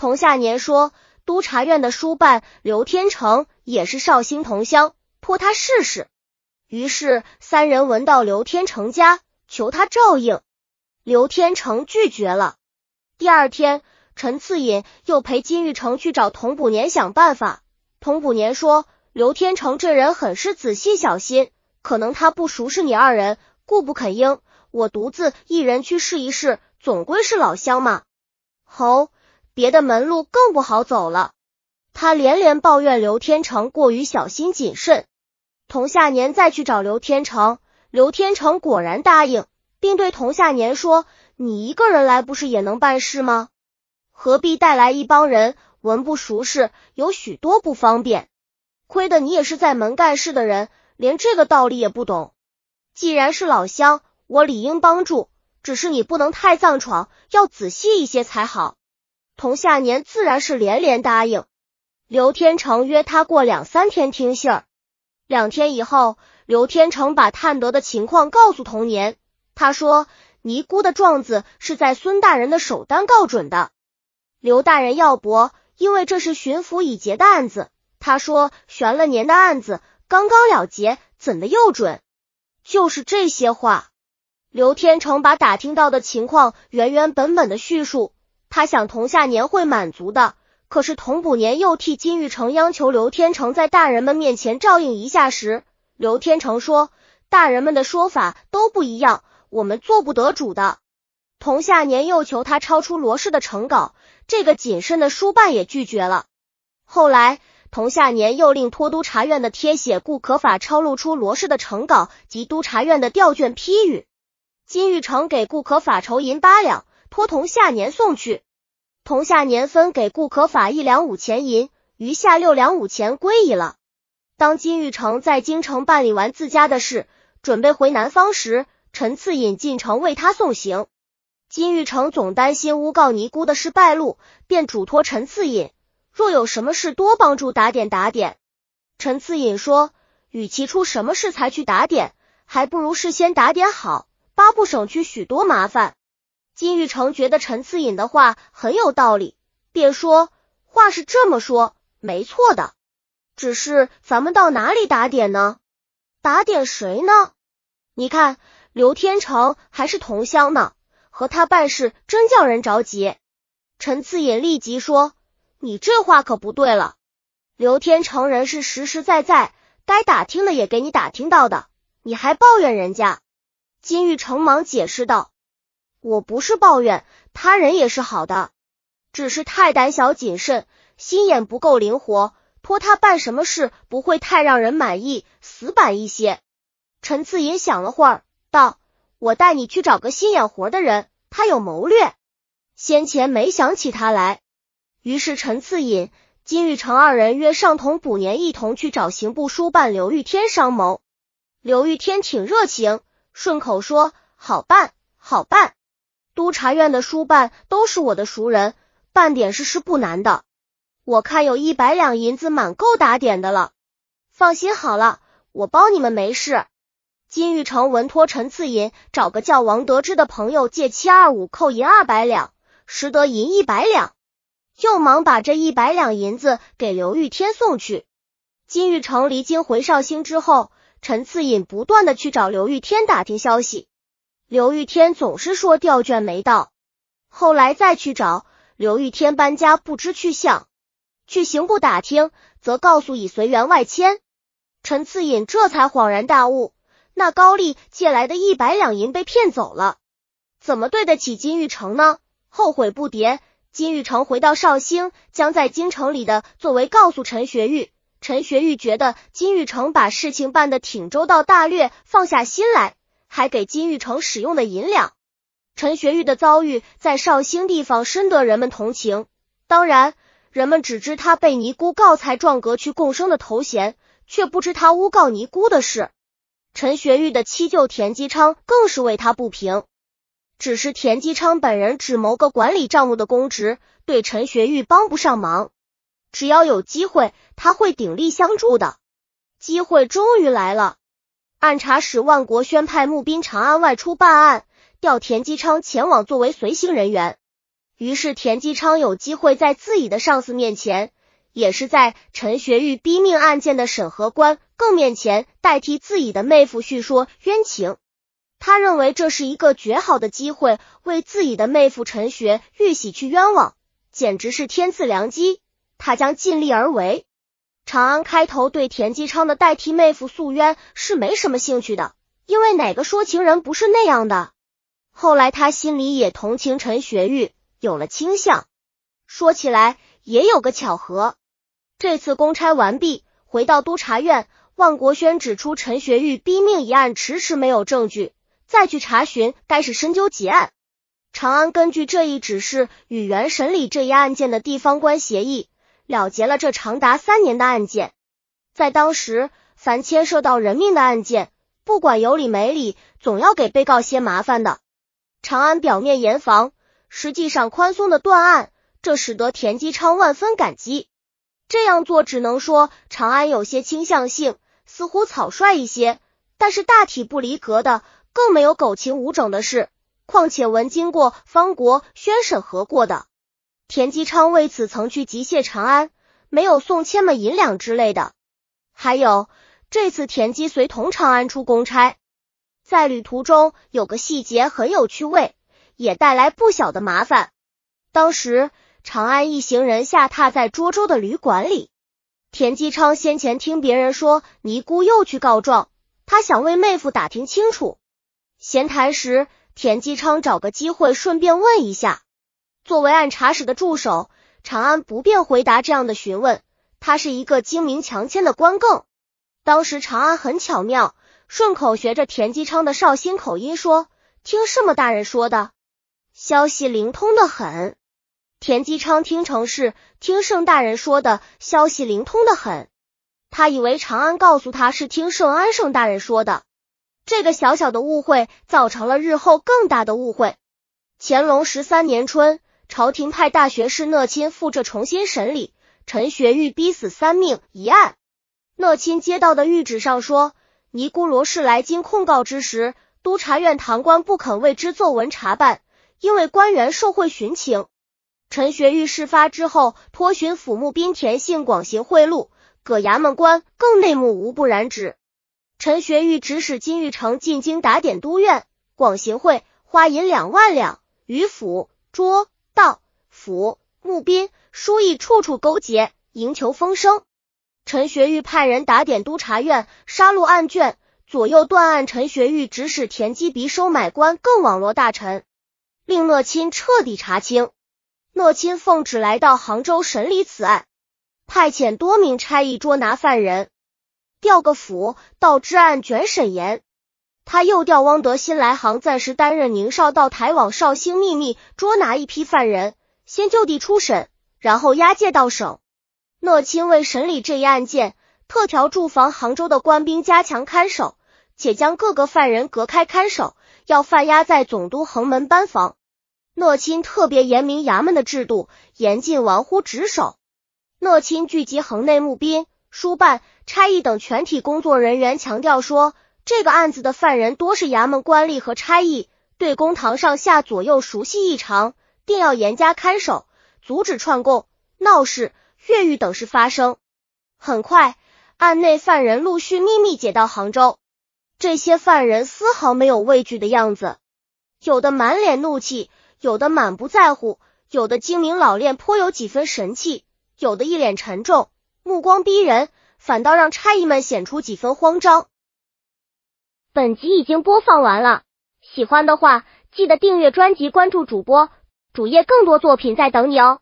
童下年说，督察院的书办刘天成也是绍兴同乡，托他试试。于是三人闻到刘天成家，求他照应。刘天成拒绝了。第二天，陈次隐又陪金玉成去找童补年想办法。童补年说，刘天成这人很是仔细小心，可能他不熟识你二人，故不肯应。我独自一人去试一试，总归是老乡嘛。吼！别的门路更不好走了。他连连抱怨刘天成过于小心谨慎。童下年再去找刘天成，刘天成果然答应，并对童下年说：“你一个人来不是也能办事吗？何必带来一帮人？文不熟识，有许多不方便。亏得你也是在门干事的人，连这个道理也不懂。既然是老乡，我理应帮助，只是你不能太藏闯，要仔细一些才好。”童下年自然是连连答应。刘天成约他过两三天听信儿。两天以后，刘天成把探得的情况告诉童年。他说：“尼姑的状子是在孙大人的手单告准的。刘大人要驳，因为这是巡抚已结的案子。他说悬了年的案子刚刚了结，怎的又准？就是这些话。”刘天成把打听到的情况原原本本的叙述。他想童下年会满足的，可是童卜年又替金玉成央求刘天成在大人们面前照应一下时，刘天成说：“大人们的说法都不一样，我们做不得主的。”童下年又求他抄出罗氏的成稿，这个谨慎的书办也拒绝了。后来，童下年又令托督察院的贴写顾可法抄录出罗氏的成稿及督察院的调卷批语。金玉成给顾可法筹银八两。托童下年送去，童下年分给顾可法一两五钱银，余下六两五钱归矣了。当金玉成在京城办理完自家的事，准备回南方时，陈次引进城为他送行。金玉成总担心诬告尼姑的事败露，便嘱托陈次引，若有什么事，多帮助打点打点。陈次引说，与其出什么事才去打点，还不如事先打点好，八不省去许多麻烦。金玉成觉得陈次隐的话很有道理，便说：“话是这么说，没错的。只是咱们到哪里打点呢？打点谁呢？你看刘天成还是同乡呢，和他办事真叫人着急。”陈次隐立即说：“你这话可不对了。刘天成人是实实在在，该打听的也给你打听到的，你还抱怨人家？”金玉成忙解释道。我不是抱怨他人也是好的，只是太胆小谨慎，心眼不够灵活，托他办什么事不会太让人满意，死板一些。陈次隐想了会儿，道：“我带你去找个心眼活的人，他有谋略，先前没想起他来。”于是陈次隐、金玉成二人约上同补年一同去找刑部书办刘玉天商谋。刘玉天挺热情，顺口说：“好办，好办。”督察院的书办都是我的熟人，办点事是不难的。我看有一百两银子，满够打点的了。放心好了，我包你们没事。金玉成闻托陈次银找个叫王得之的朋友借七二五扣银二百两，实得银一百两，又忙把这一百两银子给刘玉天送去。金玉成离京回绍兴之后，陈次隐不断的去找刘玉天打听消息。刘玉天总是说调卷没到，后来再去找刘玉天搬家不知去向，去刑部打听，则告诉已随员外迁。陈次隐这才恍然大悟，那高丽借来的一百两银被骗走了，怎么对得起金玉成呢？后悔不迭。金玉成回到绍兴，将在京城里的作为告诉陈学玉。陈学玉觉得金玉成把事情办得挺周到大略，放下心来。还给金玉成使用的银两，陈学玉的遭遇在绍兴地方深得人们同情。当然，人们只知他被尼姑告才撞革去共生的头衔，却不知他诬告尼姑的事。陈学玉的七舅田基昌更是为他不平，只是田基昌本人只谋个管理账目的公职，对陈学玉帮不上忙。只要有机会，他会鼎力相助的。机会终于来了。按察使万国宣派募兵长安外出办案，调田基昌前往作为随行人员。于是田基昌有机会在自己的上司面前，也是在陈学玉逼命案件的审核官更面前，代替自己的妹夫叙说冤情。他认为这是一个绝好的机会，为自己的妹夫陈学玉洗去冤枉，简直是天赐良机。他将尽力而为。长安开头对田基昌的代替妹夫素渊是没什么兴趣的，因为哪个说情人不是那样的？后来他心里也同情陈学玉。有了倾向，说起来也有个巧合。这次公差完毕，回到督察院，万国轩指出陈学玉逼命一案迟迟没有证据，再去查询该是深究结案。长安根据这一指示，与原审理这一案件的地方官协议，了结了这长达三年的案件。在当时，凡牵涉到人命的案件，不管有理没理，总要给被告些麻烦的。长安表面严防。实际上宽松的断案，这使得田基昌万分感激。这样做只能说长安有些倾向性，似乎草率一些，但是大体不离格的，更没有苟情无整的事。况且文经过方国宣审核过的，田基昌为此曾去急谢长安，没有送千么银两之类的。还有这次田基随同长安出公差，在旅途中有个细节很有趣味。也带来不小的麻烦。当时长安一行人下榻在涿州的旅馆里，田基昌先前听别人说尼姑又去告状，他想为妹夫打听清楚。闲谈时，田基昌找个机会顺便问一下。作为按察使的助手，长安不便回答这样的询问，他是一个精明强签的官更。当时长安很巧妙，顺口学着田基昌的绍兴口音说：“听什么大人说的？”消息灵通的很，田基昌听成是听盛大人说的消息灵通的很，他以为长安告诉他是听盛安盛大人说的，这个小小的误会造成了日后更大的误会。乾隆十三年春，朝廷派大学士讷亲赴这重新审理陈学玉逼死三命一案。讷亲接到的谕旨上说，尼姑罗氏来京控告之时，督察院堂官不肯为之作文查办。因为官员受贿寻情，陈学玉事发之后，托巡抚穆宾田信广行贿赂，各衙门官更内幕无不染指。陈学玉指使金玉成进京打点督院，广行贿花银两万两，与府、捉、府、募兵、书议处处勾结，营求风声。陈学玉派人打点督察院，杀戮案卷，左右断案。陈学玉指使田基鼻收买官，更网罗大臣。令讷亲彻底查清。讷亲奉旨来到杭州审理此案，派遣多名差役捉拿犯人，调个府到知案卷审严。他又调汪德新来杭，暂时担任宁少道台，往绍兴秘密捉拿一批犯人，先就地初审，然后押解到省。讷亲为审理这一案件，特调驻防杭州的官兵加强看守，且将各个犯人隔开看守，要犯押在总督横门班房。讷亲特别严明衙门的制度，严禁玩忽职守。讷亲聚集横内募兵、书办、差役等全体工作人员，强调说，这个案子的犯人多是衙门官吏和差役，对公堂上下左右熟悉异常，定要严加看守，阻止串供、闹事、越狱等事发生。很快，案内犯人陆续秘密解到杭州，这些犯人丝毫没有畏惧的样子，有的满脸怒气。有的满不在乎，有的精明老练，颇有几分神气；有的一脸沉重，目光逼人，反倒让差役们显出几分慌张。本集已经播放完了，喜欢的话记得订阅专辑，关注主播主页，更多作品在等你哦。